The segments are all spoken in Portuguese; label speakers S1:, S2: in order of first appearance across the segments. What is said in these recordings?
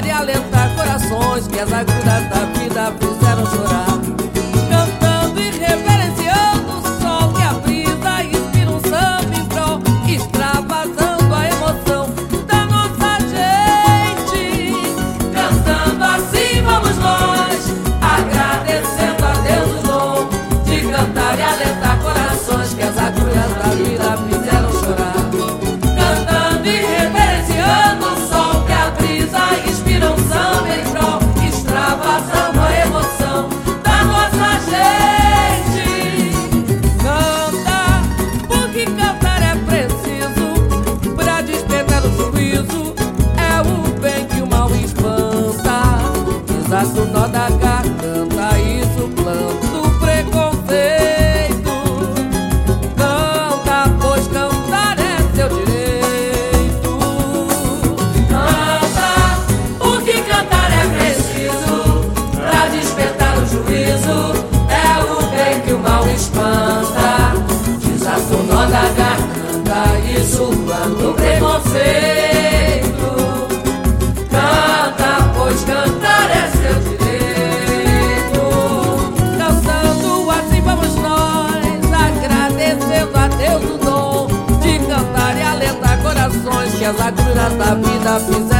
S1: de alentar corações que as agudas da vida fizeram chorar. cidade zoando preconceito. Canta, pois cantar é seu direito. Cantando assim vamos nós, agradecendo a Deus o dom de cantar e alentar corações que as agruras da vida fizeram.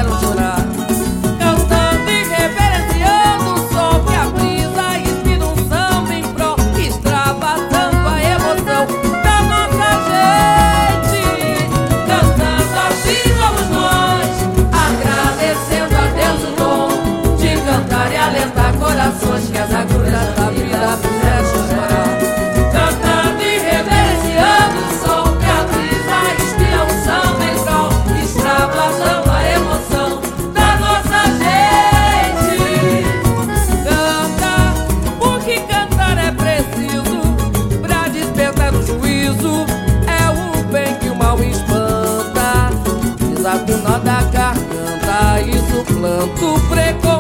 S1: corações que as agulhas da vida fizeram chorar. Cantando e reverenciando o sol que atriz a inspiração é mensal, extravasando a emoção da nossa gente. Canta, porque cantar é preciso pra despertar o juízo. É o bem que o mal espanta, desacuna da garganta e planto precoce.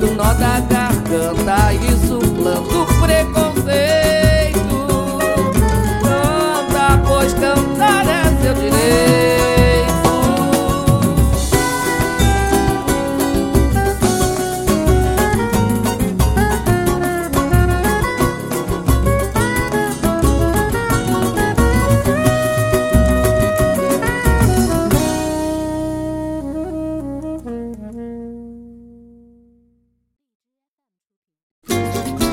S1: do nó da garganta, isso planta.